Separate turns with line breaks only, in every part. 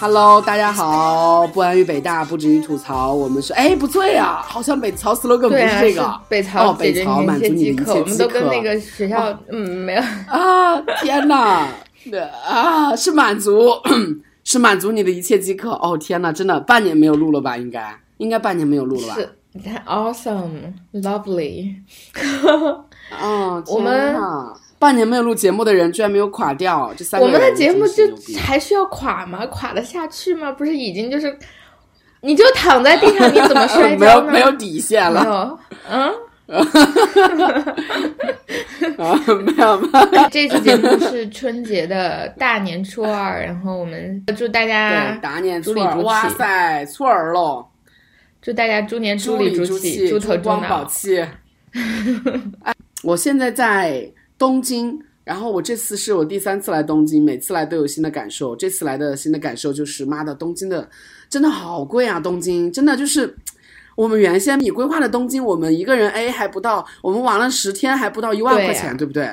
Hello，大家好，不安于北大，不止于吐槽，我们是哎不对啊，好像北曹 slogan 不是这个，
北曹
哦，北曹满足你的一切饥渴，
我们都跟那个学校嗯没有。
啊，天哪，啊是满足是满足你的一切饥渴，哦天哪，真的半年没有录了吧？应该应该半年没有录了吧？
是，awesome，lovely，
嗯，
我们。
半年没有录节目的人居然没有垮掉，这三
个我们的节目就还需要垮吗？垮得下去吗？不是已经就是，你就躺在地上，你怎么 摔
跤呢？没有没有底线了。
嗯，
啊，没有吗？
这次节目是春节的大年初二，然后我们祝大家
大年初二，哇塞，初二喽！
祝大家猪年猪里
猪
气，
猪
头
光宝气。哎，我现在在。东京，然后我这次是我第三次来东京，每次来都有新的感受。这次来的新的感受就是，妈的，东京的真的好贵啊！东京真的就是我们原先你规划的东京，我们一个人 A 还不到，我们玩了十天还不到一万块钱，对不对？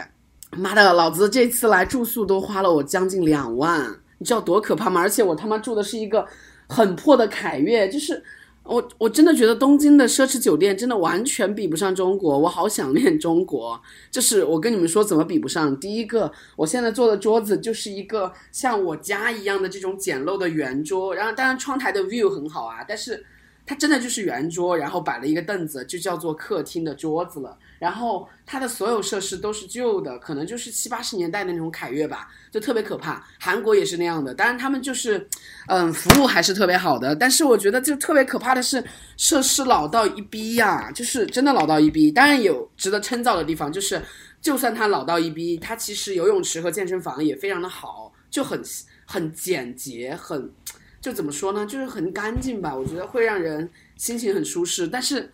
妈的，老子这次来住宿都花了我将近两万，你知道多可怕吗？而且我他妈住的是一个很破的凯悦，就是。我我真的觉得东京的奢侈酒店真的完全比不上中国，我好想念中国。就是我跟你们说怎么比不上？第一个，我现在坐的桌子就是一个像我家一样的这种简陋的圆桌，然后当然窗台的 view 很好啊，但是。它真的就是圆桌，然后摆了一个凳子，就叫做客厅的桌子了。然后它的所有设施都是旧的，可能就是七八十年代的那种凯悦吧，就特别可怕。韩国也是那样的，当然他们就是，嗯，服务还是特别好的。但是我觉得就特别可怕的是设施老到一逼呀，就是真的老到一逼。当然有值得称造的地方，就是就算它老到一逼，它其实游泳池和健身房也非常的好，就很很简洁，很。就怎么说呢？就是很干净吧，我觉得会让人心情很舒适。但是，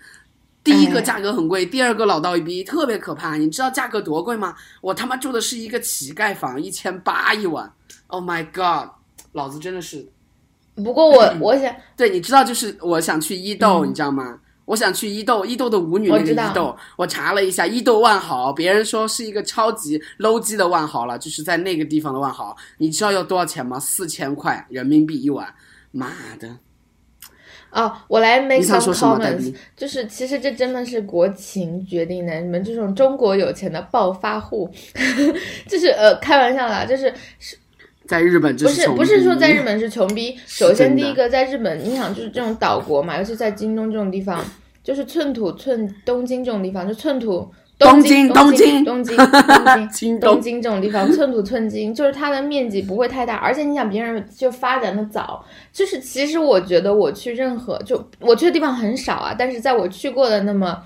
第一个价格很贵，第二个老道一逼，特别可怕。你知道价格多贵吗？我他妈住的是一个乞丐房，一千八一晚。Oh my god！老子真的是。
不过我我想，
对，你知道，就是我想去伊豆，你知道吗？我想去伊豆，伊豆的舞女那个伊豆，我查了一下，伊豆万豪，别人说是一个超级 low 级的万豪了，就是在那个地方的万豪，你知道要多少钱吗？四千块人民币一晚，妈的！
哦，我来 make some comments，就是其实这真的是国情决定的，你们这种中国有钱的暴发户，就是呃开玩笑啦，就是是。
在日本不
是不是说在日本是穷逼。首先第一个在日本，你想就是这种岛国嘛，尤其在京东这种地方，就是寸土寸东京这种地方，就寸土东京东京东京东京东京这种地方，寸土寸金，就是它的面积不会太大，而且你想别人就发展的早，就是其实我觉得我去任何就我去的地方很少啊，但是在我去过的那么。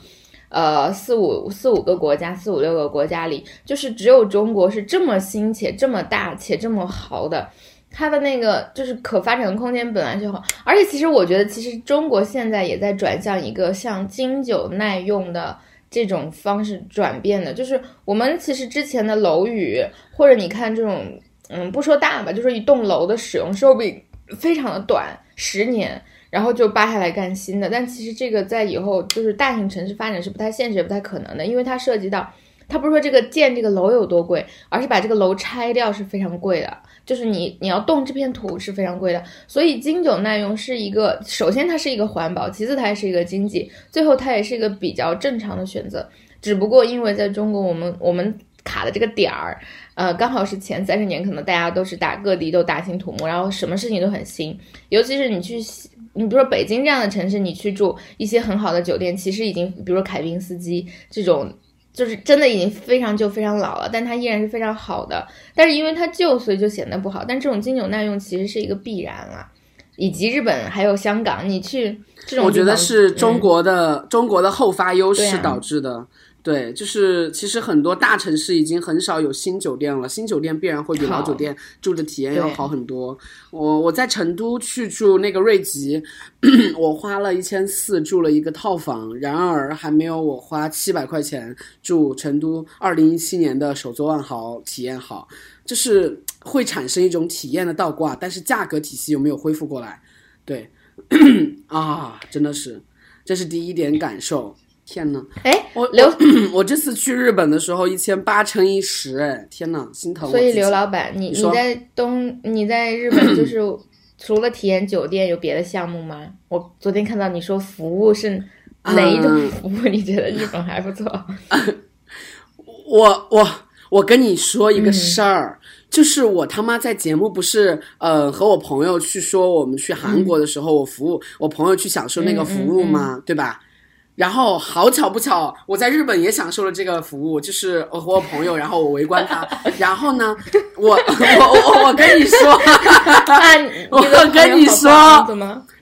呃，四五四五个国家，四五六个国家里，就是只有中国是这么新且这么大且这么豪的，它的那个就是可发展的空间本来就好。而且其实我觉得，其实中国现在也在转向一个像经久耐用的这种方式转变的，就是我们其实之前的楼宇或者你看这种，嗯，不说大吧，就是一栋楼的使用寿命非常的短，十年。然后就扒下来干新的，但其实这个在以后就是大型城市发展是不太现实也不太可能的，因为它涉及到，它不是说这个建这个楼有多贵，而是把这个楼拆掉是非常贵的，就是你你要动这片土是非常贵的，所以经久耐用是一个，首先它是一个环保，其次它也是一个经济，最后它也是一个比较正常的选择，只不过因为在中国我们我们卡的这个点儿，呃，刚好是前三十年可能大家都是打各地都大兴土木，然后什么事情都很新，尤其是你去。你比如说北京这样的城市，你去住一些很好的酒店，其实已经，比如说凯宾斯基这种，就是真的已经非常旧、非常老了，但它依然是非常好的。但是因为它旧，所以就显得不好。但这种经久耐用其实是一个必然啊。以及日本还有香港，你去这种，
我觉得是中国的中国的后发优势导致的。对，就是其实很多大城市已经很少有新酒店了，新酒店必然会比老酒店住的体验要好很多。我我在成都去住那个瑞吉，我花了一千四住了一个套房，然而还没有我花七百块钱住成都二零一七年的首座万豪体验好，就是会产生一种体验的倒挂，但是价格体系有没有恢复过来？对，啊，真的是，这是第一点感受。天呐，
哎，
我
刘，
我这次去日本的时候一千八乘以十，哎，天呐，心疼。
所以刘老板，你你在东你在日本就是 除了体验酒店有别的项目吗？我昨天看到你说服务是哪一种服务？你觉得日本还不错？
我我我跟你说一个事儿，就是我他妈在节目不是呃和我朋友去说我们去韩国的时候，我服务我朋友去享受那个服务吗？对吧？然后好巧不巧，我在日本也享受了这个服务，就是我 和我朋友，然后我围观他，然后呢，我我我我跟你说，我跟你说，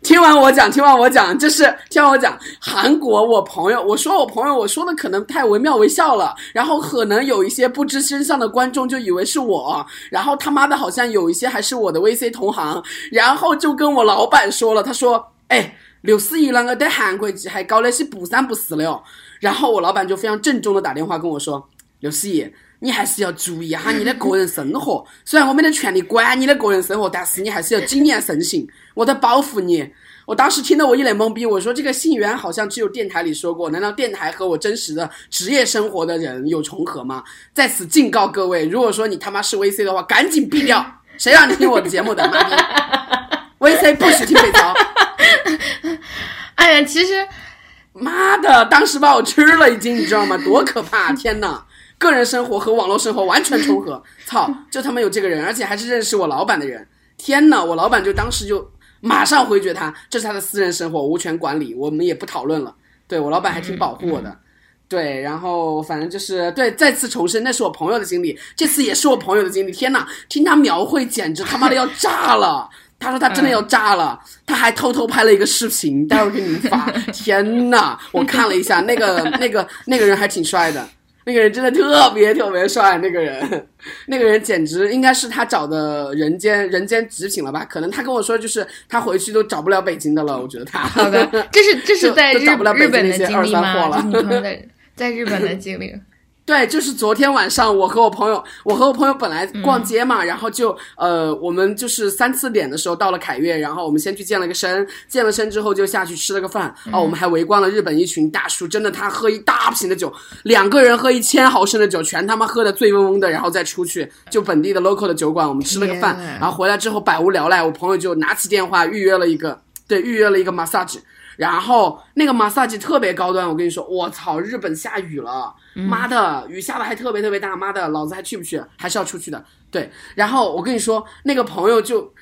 听完我讲，听完我讲，就是听完我讲，韩国我朋友，我说我朋友，我说的可能太惟妙惟肖了，然后可能有一些不知真相的观众就以为是我，然后他妈的好像有一些还是我的 VC 同行，然后就跟我老板说了，他说，哎。刘思怡啷个在韩国还搞那些不三不四的哦，然后我老板就非常郑重的打电话跟我说：“刘思怡，你还是要注意哈你的个人生活。虽然我没得权利管你的个人生活，但是你还是要谨言慎行，我在保护你。”我当时听得我一脸懵逼，我说：“这个信源好像只有电台里说过，难道电台和我真实的职业生活的人有重合吗？”在此警告各位，如果说你他妈是 VC 的话，赶紧毙掉，谁让你听我的节目的？妈逼！VC 不许听北曹。
哎呀，其实，
妈的，当时把我吃了已经，你知道吗？多可怕！天呐，个人生活和网络生活完全重合。操，就他妈有这个人，而且还是认识我老板的人。天呐，我老板就当时就马上回绝他，这是他的私人生活，无权管理，我们也不讨论了。对我老板还挺保护我的。对，然后反正就是对，再次重申，那是我朋友的经历，这次也是我朋友的经历。天呐，听他描绘，简直他妈的要炸了。他说他真的要炸了，他还偷偷拍了一个视频，待会儿给你们发。天呐，我看了一下，那个 那个那个人还挺帅的，那个人真的特别特别帅，那个人，那个人简直应该是他找的人间人间极品了吧？可能他跟我说，就是他回去都找不了北京的了。我觉得他
好的，这是这是在日
日
本的经历
吗？
你朋友在在日本的经历。
对，就是昨天晚上，我和我朋友，我和我朋友本来逛街嘛，然后就呃，我们就是三四点的时候到了凯悦，然后我们先去健了个身，健了身之后就下去吃了个饭，哦，我们还围观了日本一群大叔，真的，他喝一大瓶的酒，两个人喝一千毫升的酒，全他妈喝的醉嗡嗡的，然后再出去就本地的 local 的酒馆，我们吃了个饭，然后回来之后百无聊赖，我朋友就拿起电话预约了一个，对，预约了一个 massage。然后那个 massage 特别高端，我跟你说，我操，日本下雨了，妈的，雨下的还特别特别大，妈的，老子还去不去？还是要出去的。对，然后我跟你说，那个朋友就，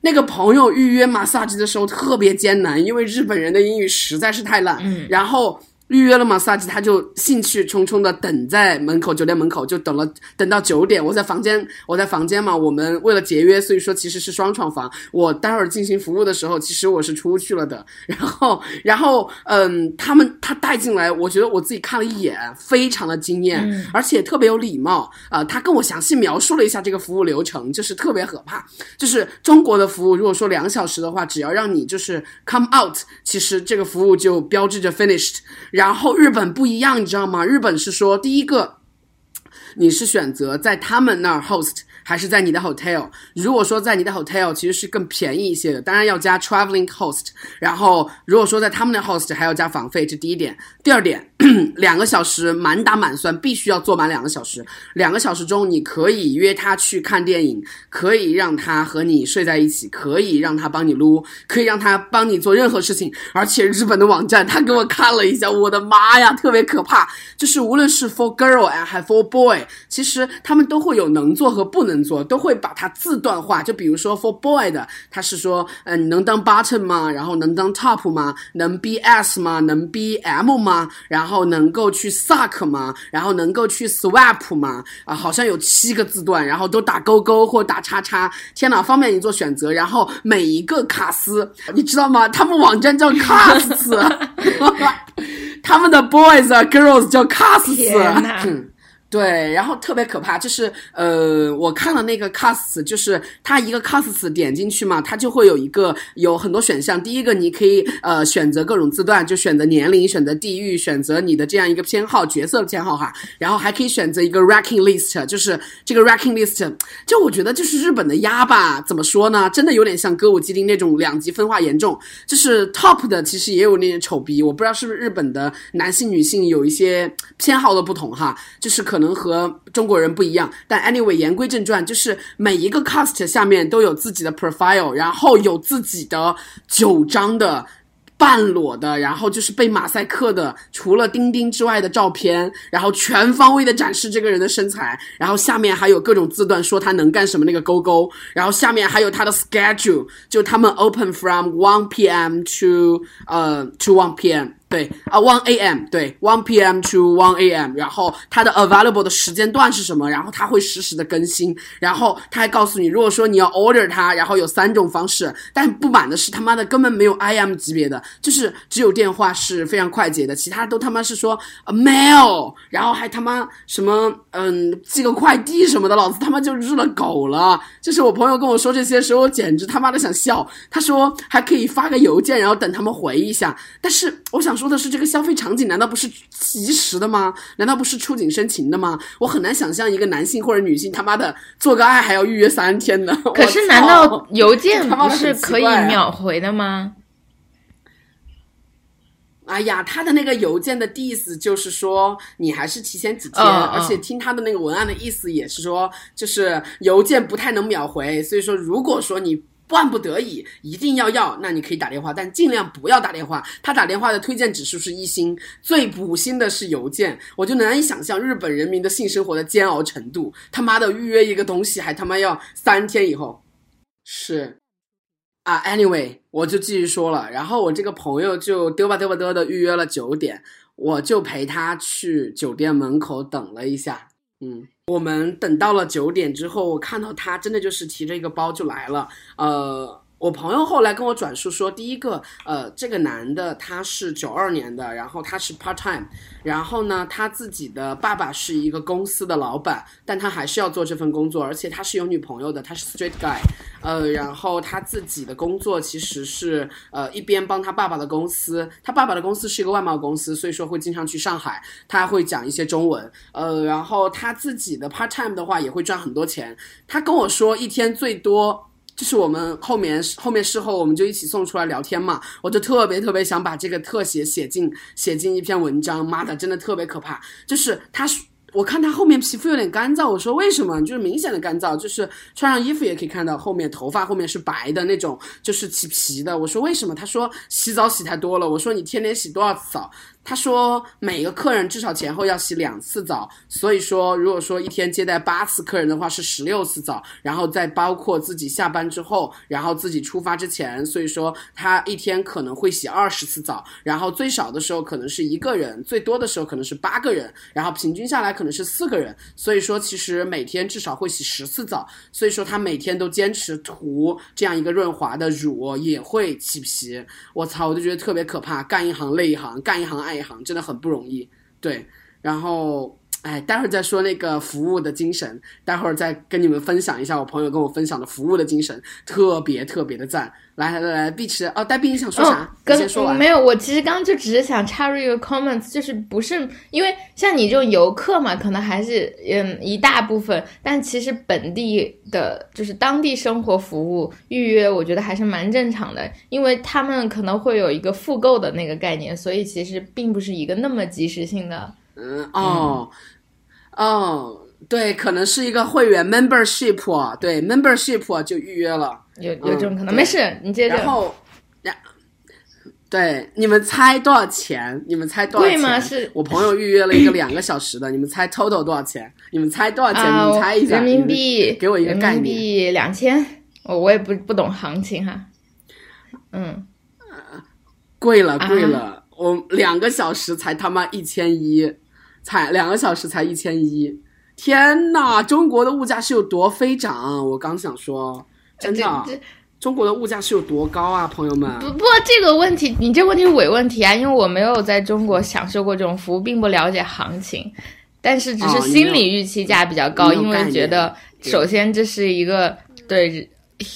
那个朋友预约 massage 的时候特别艰难，因为日本人的英语实在是太烂。嗯，然后。预约了嘛萨吉，他就兴趣冲冲的等在门口，酒店门口就等了，等到九点。我在房间，我在房间嘛。我们为了节约，所以说其实是双床房。我待会儿进行服务的时候，其实我是出去了的。然后，然后，嗯，他们他带进来，我觉得我自己看了一眼，非常的惊艳，而且特别有礼貌啊。他跟我详细描述了一下这个服务流程，就是特别可怕。就是中国的服务，如果说两小时的话，只要让你就是 come out，其实这个服务就标志着 finished。然后日本不一样，你知道吗？日本是说第一个，你是选择在他们那儿 host。还是在你的 hotel。如果说在你的 hotel，其实是更便宜一些的，当然要加 traveling host。然后如果说在他们的 host，还要加房费，这第一点。第二点，两个小时满打满算必须要坐满两个小时。两个小时中，你可以约他去看电影，可以让他和你睡在一起，可以让他帮你撸，可以让他帮你做任何事情。而且日本的网站，他给我看了一下，我的妈呀，特别可怕。就是无论是 for girl and 还 for boy，其实他们都会有能做和不能。能做都会把它字段化，就比如说 for boy 的，他是说，嗯，你能当 button 吗？然后能当 top 吗？能 b s 吗？能 b m 吗？然后能够去 suck 吗？然后能够去 swap 吗？啊，好像有七个字段，然后都打勾勾或打叉叉。天哪，方便你做选择。然后每一个卡斯，你知道吗？他们网站叫 卡斯。他们的 boys 啊 girls 叫 cast，
天哪
对，然后特别可怕，就是呃，我看了那个 cast，就是它一个 cast 点进去嘛，它就会有一个有很多选项。第一个你可以呃选择各种字段，就选择年龄、选择地域、选择你的这样一个偏好角色偏好哈，然后还可以选择一个 ranking list，就是这个 ranking list，就我觉得就是日本的鸭吧，怎么说呢？真的有点像歌舞伎町那种两极分化严重，就是 top 的其实也有那点丑逼，我不知道是不是日本的男性女性有一些偏好的不同哈，就是可能。能和中国人不一样，但 anyway，言归正传，就是每一个 cast 下面都有自己的 profile，然后有自己的九张的半裸的，然后就是被马赛克的，除了钉钉之外的照片，然后全方位的展示这个人的身材，然后下面还有各种字段说他能干什么那个勾勾，然后下面还有他的 schedule，就他们 open from one p.m. to 呃 to one p.m. 对啊，one a.m. 对，one p.m. to one a.m. 然后它的 available 的时间段是什么？然后它会实时的更新。然后他还告诉你，如果说你要 order 它，然后有三种方式。但不满的是，他妈的根本没有 I.M. 级别的，就是只有电话是非常快捷的，其他都他妈是说 mail，然后还他妈什么嗯寄个快递什么的，老子他妈就日了狗了。就是我朋友跟我说这些时候，我简直他妈的想笑。他说还可以发个邮件，然后等他们回一下。但是我想说。说的是这个消费场景难道不是及时的吗？难道不是触景生情的吗？我很难想象一个男性或者女性他妈的做个爱还要预约三天的。
可是难道邮件不是可以秒回的吗？
哎呀，他的那个邮件的意思就是说你还是提前几天，而且听他的那个文案的意思也是说，就是邮件不太能秒回，所以说如果说你。万不得已一定要要，那你可以打电话，但尽量不要打电话。他打电话的推荐指数是一星，最补星的是邮件。我就难以想象日本人民的性生活的煎熬程度。他妈的预约一个东西还他妈要三天以后，是啊。Anyway，我就继续说了。然后我这个朋友就嘚吧嘚吧嘚的预约了九点，我就陪他去酒店门口等了一下。嗯。我们等到了九点之后，我看到他真的就是提着一个包就来了，呃。我朋友后来跟我转述说，第一个，呃，这个男的他是九二年的，然后他是 part time，然后呢，他自己的爸爸是一个公司的老板，但他还是要做这份工作，而且他是有女朋友的，他是 straight guy，呃，然后他自己的工作其实是，呃，一边帮他爸爸的公司，他爸爸的公司是一个外贸公司，所以说会经常去上海，他会讲一些中文，呃，然后他自己的 part time 的话也会赚很多钱，他跟我说一天最多。就是我们后面后面事后我们就一起送出来聊天嘛，我就特别特别想把这个特写写进写进一篇文章，妈的，真的特别可怕。就是他，我看他后面皮肤有点干燥，我说为什么？就是明显的干燥，就是穿上衣服也可以看到后面头发后面是白的那种，就是起皮的。我说为什么？他说洗澡洗太多了。我说你天天洗多少澡？他说每个客人至少前后要洗两次澡，所以说如果说一天接待八次客人的话是十六次澡，然后再包括自己下班之后，然后自己出发之前，所以说他一天可能会洗二十次澡，然后最少的时候可能是一个人，最多的时候可能是八个人，然后平均下来可能是四个人，所以说其实每天至少会洗十次澡，所以说他每天都坚持涂这样一个润滑的乳，也会起皮。我操，我就觉得特别可怕，干一行累一行，干一行爱。一行真的很不容易，对，然后哎，待会儿再说那个服务的精神，待会儿再跟你们分享一下我朋友跟我分享的服务的精神，特别特别的赞。来来来，碧池哦，戴碧，你想说啥？先说完。
没有，我其实刚刚就只是想插入一个 comments，就是不是因为像你这种游客嘛，可能还是嗯一大部分，但其实本地的，就是当地生活服务预约，我觉得还是蛮正常的，因为他们可能会有一个复购的那个概念，所以其实并不是一个那么及时性的。
嗯哦哦，对，可能是一个会员 membership，对 membership 就预约了。
有有这种可能，没事，你接着。
然后，然对，你们猜多少钱？你们猜多少钱？
贵吗？是
我朋友预约了一个两个小时的，你们猜 total 多少钱？你们猜多少钱？你们猜一下。
人民币，
给我一个概念。
人民币两千，我我也不不懂行情哈。嗯，
贵了贵了，我两个小时才他妈一千一，才两个小时才一千一，天呐，中国的物价是有多飞涨？我刚想说。真的，中国的物价是有多高啊，朋友们？
不不，这个问题你这问题是伪问题啊，因为我没有在中国享受过这种服务，并不了解行情，但是只是心理预期价比较高，因为觉得首先这是一个对。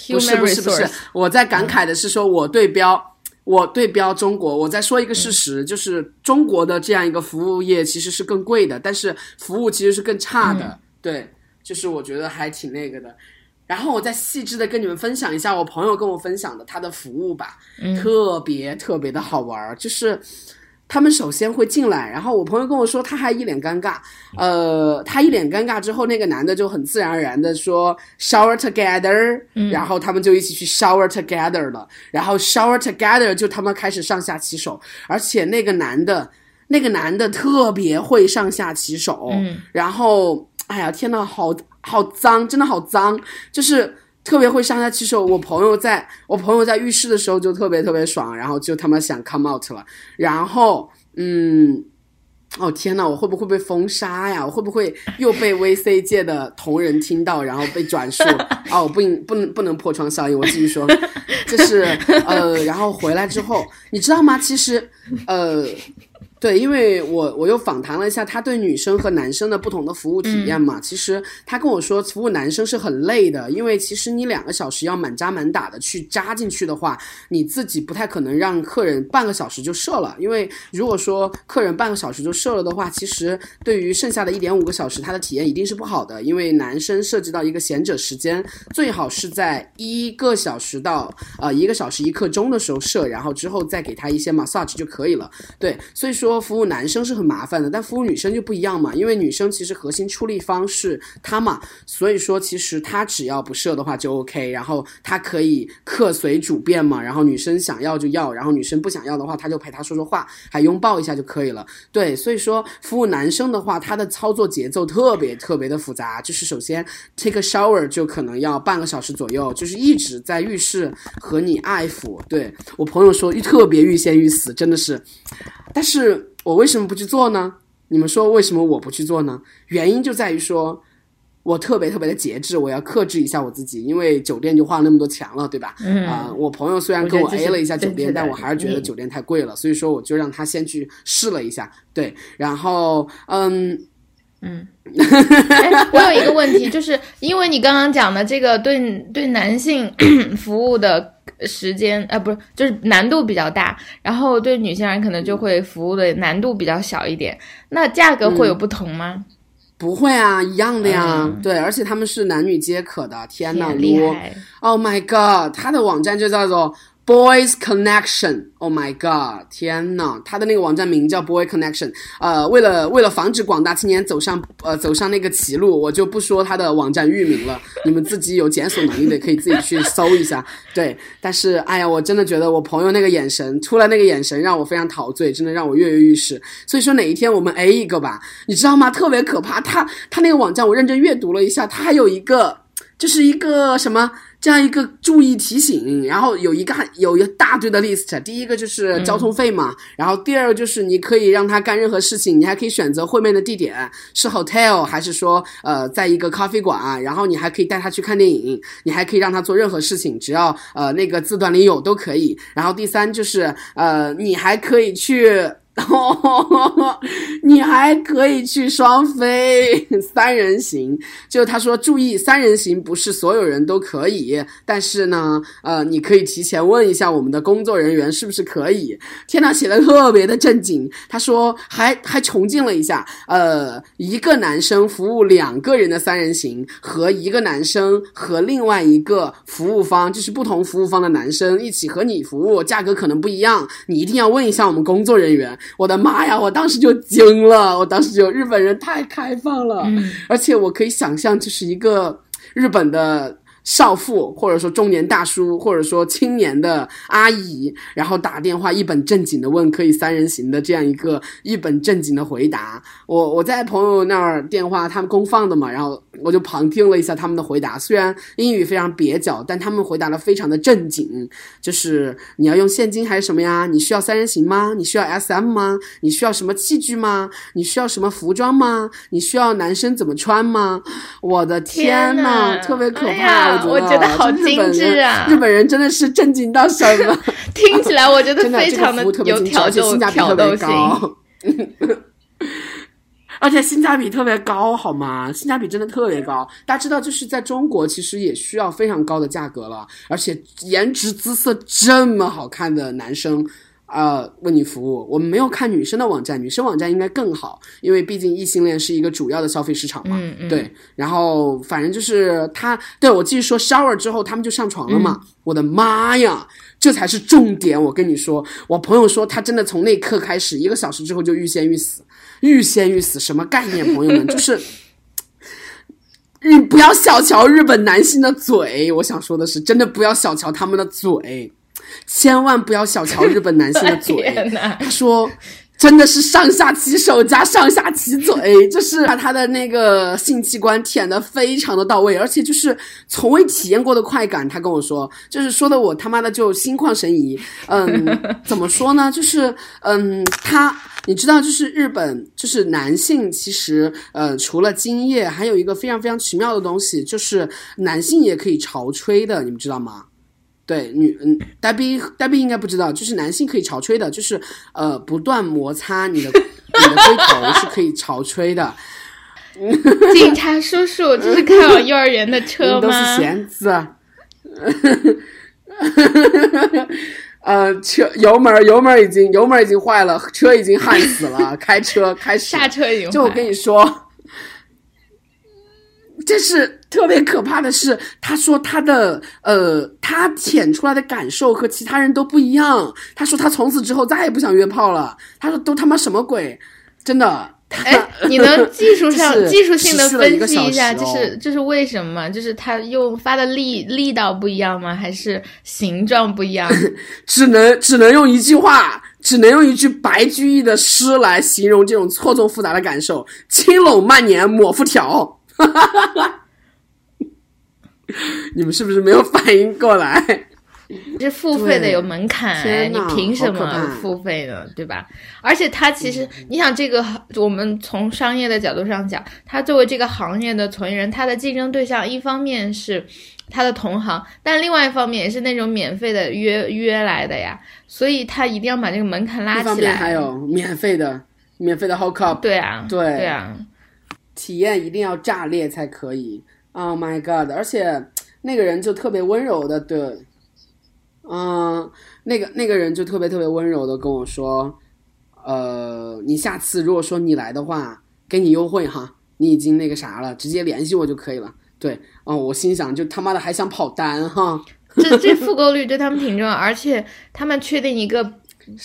不是不是不是，我在感慨的是说，我对标我对标中国，我再说一个事实，就是中国的这样一个服务业其实是更贵的，但是服务其实是更差的。对，就是我觉得还挺那个的。然后我再细致的跟你们分享一下我朋友跟我分享的他的服务吧，特别特别的好玩儿，就是。他们首先会进来，然后我朋友跟我说，他还一脸尴尬。呃，他一脸尴尬之后，那个男的就很自然而然的说 “shower together”，然后他们就一起去 shower together 了。然后 shower together 就他们开始上下其手，而且那个男的，那个男的特别会上下其手。然后，哎呀，天呐，好好脏，真的好脏，就是。特别会上下其手，我朋友在我朋友在浴室的时候就特别特别爽，然后就他妈想 come out 了，然后嗯，哦天呐，我会不会被封杀呀？我会不会又被 VC 界的同仁听到，然后被转述？哦，不不能不能破窗效应，我继续说，就是呃，然后回来之后，你知道吗？其实呃。对，因为我我又访谈了一下他对女生和男生的不同的服务体验嘛。其实他跟我说，服务男生是很累的，因为其实你两个小时要满扎满打的去扎进去的话，你自己不太可能让客人半个小时就射了。因为如果说客人半个小时就射了的话，其实对于剩下的一点五个小时，他的体验一定是不好的。因为男生涉及到一个闲者时间，最好是在一个小时到呃一个小时一刻钟的时候射，然后之后再给他一些 massage 就可以了。对，所以说。说服务男生是很麻烦的，但服务女生就不一样嘛，因为女生其实核心出力方是她嘛，所以说其实她只要不射的话就 OK，然后她可以客随主便嘛，然后女生想要就要，然后女生不想要的话，她就陪她说说话，还拥抱一下就可以了。对，所以说服务男生的话，他的操作节奏特别特别的复杂，就是首先 take a shower 就可能要半个小时左右，就是一直在浴室和你爱抚。对我朋友说，特别欲仙欲死，真的是，但是。我为什么不去做呢？你们说为什么我不去做呢？原因就在于说，我特别特别的节制，我要克制一下我自己，因为酒店就花了那么多钱了，对吧？啊，我朋友虽然跟我 A 了一下酒店，但我还是觉得酒店太贵了，所以说我就让他先去试了一下，对，然后嗯
嗯，我有一个问题，就是因为你刚刚讲的这个对对男性 服务的。时间啊，不是，就是难度比较大，然后对女性人可能就会服务的难度比较小一点。那价格会有不同吗？
不会啊，一样的呀。对，而且他们是男女皆可的。天呐，
厉害
！Oh my god，他的网站就叫做。Boys Connection，Oh my God，天呐，他的那个网站名叫 Boy Connection。呃，为了为了防止广大青年走上呃走上那个歧路，我就不说他的网站域名了，你们自己有检索能力的可以自己去搜一下。对，但是哎呀，我真的觉得我朋友那个眼神，出来那个眼神让我非常陶醉，真的让我跃跃欲试。所以说哪一天我们 A 一个吧，你知道吗？特别可怕，他他那个网站我认真阅读了一下，他还有一个就是一个什么。这样一个注意提醒，然后有一个有一大堆的 list，第一个就是交通费嘛，然后第二个就是你可以让他干任何事情，你还可以选择会面的地点是 hotel 还是说呃在一个咖啡馆，然后你还可以带他去看电影，你还可以让他做任何事情，只要呃那个字段里有都可以。然后第三就是呃你还可以去。哦，你还可以去双飞三人行，就他说注意三人行不是所有人都可以，但是呢，呃，你可以提前问一下我们的工作人员是不是可以。天呐，写的特别的正经，他说还 还重进了一下，呃，一个男生服务两个人的三人行和一个男生和另外一个服务方，就是不同服务方的男生一起和你服务，价格可能不一样，你一定要问一下我们工作人员。我的妈呀！我当时就惊了，我当时就日本人太开放了，而且我可以想象，就是一个日本的。少妇，或者说中年大叔，或者说青年的阿姨，然后打电话一本正经的问可以三人行的这样一个一本正经的回答。我我在朋友那儿电话，他们公放的嘛，然后我就旁听了一下他们的回答。虽然英语非常蹩脚，但他们回答的非常的正经。就是你要用现金还是什么呀？你需要三人行吗？你需要 SM 吗？你需要什么器具吗？你需要什么服装吗？你需要男生怎么穿吗？我的天呐，特别可怕！我
觉得好精致啊！
日本人真的是震惊到什么？
听起来我觉得 非常
的
有挑逗，
性价比特别高。而且性价比特别高，好吗？性价比真的特别高。大家知道，就是在中国，其实也需要非常高的价格了。而且颜值姿色这么好看的男生，呃，为你服务。我们没有看女生的网站，女生网站应该更好，因为毕竟异性恋是一个主要的消费市场嘛。
嗯嗯。
对，然后反正就是他，对我继续说，shower 之后他们就上床了嘛。我的妈呀，这才是重点！我跟你说，我朋友说他真的从那一刻开始，一个小时之后就欲仙欲死。欲仙欲死什么概念？朋友们，就是 你不要小瞧日本男性的嘴。我想说的是，真的不要小瞧他们的嘴，千万不要小瞧日本男性的嘴。他说。真的是上下其手加上下其嘴，就是把他的那个性器官舔的非常的到位，而且就是从未体验过的快感。他跟我说，就是说的我他妈的就心旷神怡。嗯，怎么说呢？就是嗯，他你知道，就是日本就是男性其实呃除了精液，还有一个非常非常奇妙的东西，就是男性也可以潮吹的，你们知道吗？对，女嗯，呆逼呆逼应该不知道，就是男性可以潮吹的，就是呃，不断摩擦你的你的龟头是可以潮吹的。
警察叔叔，这是开往幼儿园的车吗？
都是弦子。呃，车油门油门已经油门已经坏了，车已经焊死了，开车开始
刹车已经。
就我跟你说。这是特别可怕的是，他说他的呃，他舔出来的感受和其他人都不一样。他说他从此之后再也不想约炮了。他说都他妈什么鬼，真的。
哎，你能技术上 技术性的分析一下，这是这是为什么？就是他用发的力力道不一样吗？还是形状不一样？
只能只能用一句话，只能用一句白居易的诗来形容这种错综复杂的感受：轻拢慢捻抹复条。哈哈哈哈 你们是不是没有反应过来？
这付费的有门槛，你凭什么付费呢？对吧？而且他其实，你想这个，我们从商业的角度上讲，他作为这个行业的从业人，他的竞争对象一方面是他的同行，但另外一方面也是那种免费的约约来的呀，所以他一定要把这个门槛拉起来。
还有免费的，免费的 hook up。
对啊，
对
对啊。
体验一定要炸裂才可以，Oh my god！而且那个人就特别温柔的，对，嗯，那个那个人就特别特别温柔的跟我说，呃，你下次如果说你来的话，给你优惠哈，你已经那个啥了，直接联系我就可以了。对，哦，我心想就他妈的还想跑单哈，
这 这复购率对他们挺重要，而且他们确定一个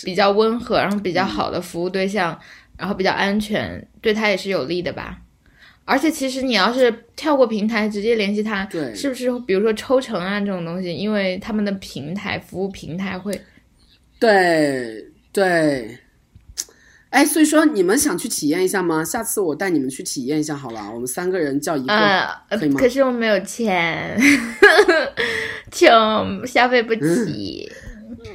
比较温和，然后比较好的服务对象，然后比较安全，对他也是有利的吧。而且其实你要是跳过平台直接联系他，
对，
是不是比如说抽成啊这种东西？因为他们的平台服务平台会，
对对，哎，所以说你们想去体验一下吗？下次我带你们去体验一下好了，我们三个人叫一个，可以吗？
可是我没有钱，请消费不起。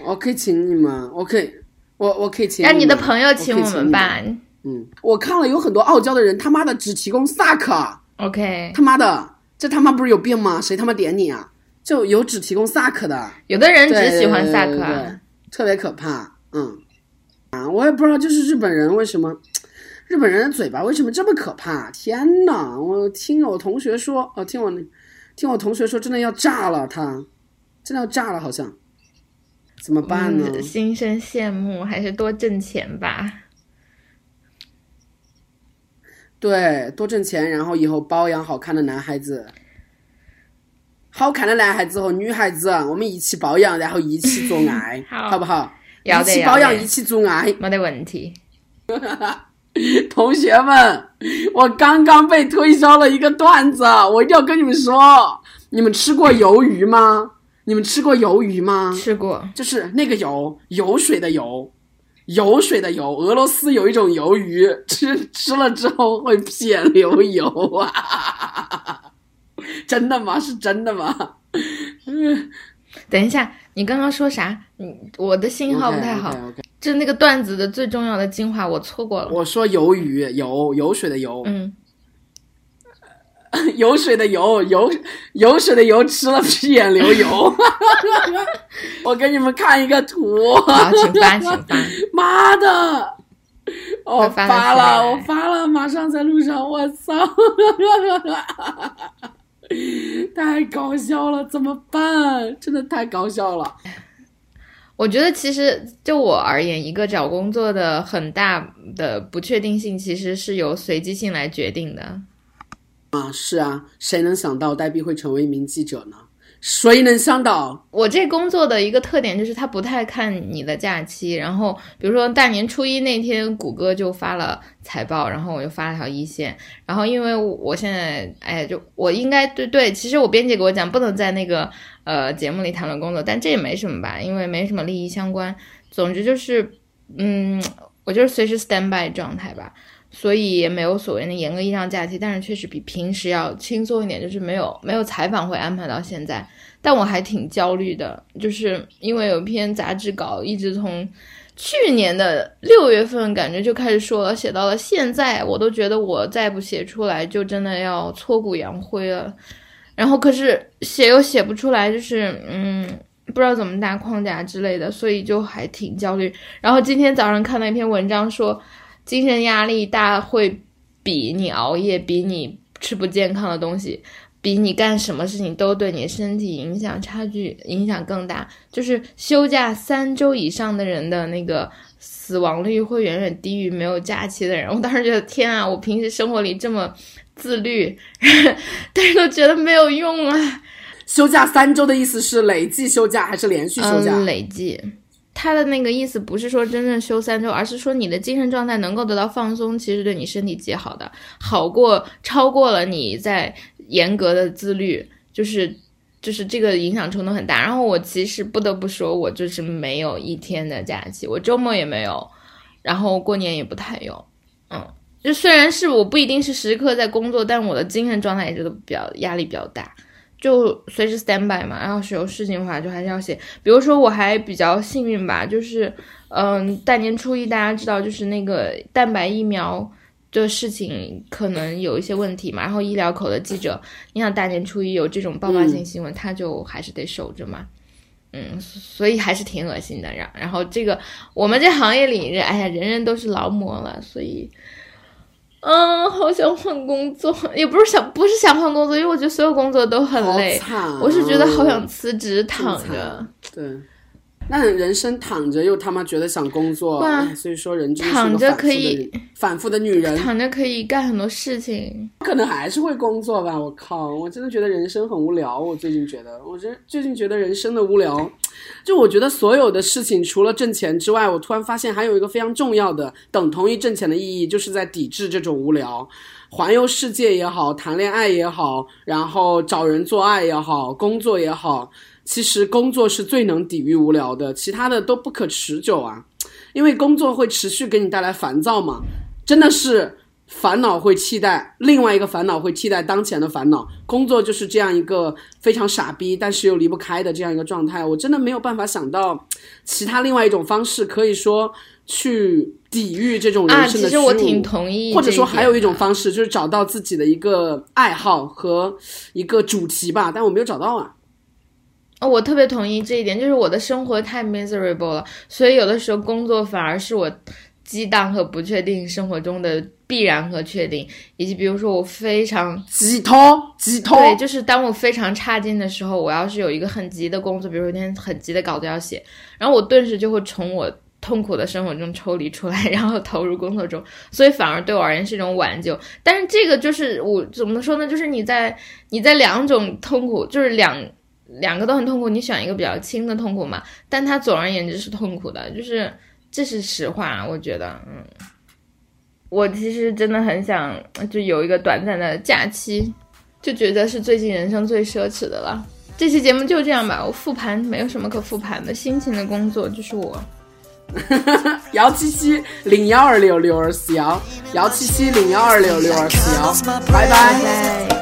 我可以请你们，我可以，我我可以请，
让你的朋友请我们吧。
嗯，我看了有很多傲娇的人，他妈的只提供萨克。
OK，
他妈的，这他妈不是有病吗？谁他妈点你啊？就有只提供萨克的，
有的人只喜欢萨克，
特别可怕。嗯，啊，我也不知道，就是日本人为什么，日本人的嘴巴为什么这么可怕？天呐，我听我同学说，哦，听我听我同学说，真的要炸了，他真的要炸了，好像，怎么办呢？
心生羡慕，还是多挣钱吧。
对，多挣钱，然后以后包养好看的男孩子，好看的男孩子和女孩子，我们一起包养，然后一起做爱，好不好？一起包养，一起做爱，
没得问题。
同学们，我刚刚被推销了一个段子，我一定要跟你们说，你们吃过鱿鱼吗？你们吃过鱿鱼吗？
吃过，
就是那个油，油水的油。油水的油，俄罗斯有一种鱿鱼，吃吃了之后会撇流油啊！真的吗？是真的吗？
等一下，你刚刚说啥？你我的信号不太好，就那个段子的最重要的精华我错过了。
我说鱿鱼，油油水的油。
嗯。
油水的油油有水的油吃了屁眼流油。我给你们看一个图。
好，请发，请发。
妈的！我
发
了，我发了，马上在路上。我操！太搞笑了，怎么办？真的太搞笑了。
我觉得其实就我而言，一个找工作的很大的不确定性，其实是由随机性来决定的。
啊，是啊，谁能想到黛碧会成为一名记者呢？谁能想到？
我这工作的一个特点就是他不太看你的假期。然后，比如说大年初一那天，谷歌就发了财报，然后我就发了条一线。然后，因为我现在，哎，就我应该对对，其实我编辑给我讲，不能在那个呃节目里谈论工作，但这也没什么吧，因为没什么利益相关。总之就是，嗯，我就是随时 stand by 状态吧。所以也没有所谓的严格意义上假期，但是确实比平时要轻松一点，就是没有没有采访会安排到现在，但我还挺焦虑的，就是因为有一篇杂志稿一直从去年的六月份感觉就开始说了，写到了现在，我都觉得我再不写出来就真的要挫骨扬灰了，然后可是写又写不出来，就是嗯不知道怎么搭框架之类的，所以就还挺焦虑。然后今天早上看到一篇文章说。精神压力大会比你熬夜、比你吃不健康的东西、比你干什么事情都对你身体影响差距影响更大。就是休假三周以上的人的那个死亡率会远远低于没有假期的人。我当时觉得天啊，我平时生活里这么自律，但是都觉得没有用啊。
休假三周的意思是累计休假还是连续休假？
累计。他的那个意思不是说真正休三周，而是说你的精神状态能够得到放松，其实对你身体极好的，好过超过了你在严格的自律，就是就是这个影响程度很大。然后我其实不得不说，我就是没有一天的假期，我周末也没有，然后过年也不太有，嗯，就虽然是我不一定是时刻在工作，但我的精神状态一直都比较压力比较大。就随时 stand by 嘛，然后是有事情的话就还是要写。比如说我还比较幸运吧，就是嗯，大年初一大家知道就是那个蛋白疫苗的事情可能有一些问题嘛，然后医疗口的记者，你想大年初一有这种爆发性新闻，他就还是得守着嘛，嗯，所以还是挺恶心的。然然后这个我们这行业里，哎呀，人人都是劳模了，所以。嗯，好想换工作，也不是想，不是想换工作，因为我觉得所有工作都很累。我是觉得好想辞职躺着。
对。那人生躺着又他妈觉得想工作，所以说人就是
躺着可以
反复的女人，
躺着可以干很多事情，
可能还是会工作吧。我靠，我真的觉得人生很无聊。我最近觉得，我这最近觉得人生的无聊，就我觉得所有的事情除了挣钱之外，我突然发现还有一个非常重要的，等同于挣钱的意义，就是在抵制这种无聊。环游世界也好，谈恋爱也好，然后找人做爱也好，工作也好。其实工作是最能抵御无聊的，其他的都不可持久啊，因为工作会持续给你带来烦躁嘛，真的是烦恼会替代另外一个烦恼，会替代当前的烦恼。工作就是这样一个非常傻逼，但是又离不开的这样一个状态。我真的没有办法想到其他另外一种方式，可以说去抵御这种人生的。
啊，其实我挺同意。
或者说还有一种方式，就是找到自己的一个爱好和一个主题吧，但我没有找到啊。
哦，我特别同意这一点，就是我的生活太 miserable 了，所以有的时候工作反而是我激荡和不确定生活中的必然和确定，以及比如说我非常
急通急通，
对，就是当我非常差劲的时候，我要是有一个很急的工作，比如说一天很急的稿子要写，然后我顿时就会从我痛苦的生活中抽离出来，然后投入工作中，所以反而对我而言是一种挽救。但是这个就是我怎么说呢？就是你在你在两种痛苦，就是两。两个都很痛苦，你选一个比较轻的痛苦嘛？但它总而言之是痛苦的，就是这是实话，我觉得，嗯，我其实真的很想就有一个短暂的假期，就觉得是最近人生最奢侈的了。这期节目就这样吧，我复盘没有什么可复盘的，辛勤的工作就是我。
幺七七零幺二六六二四幺，幺七七零幺二六六二四幺，拜拜。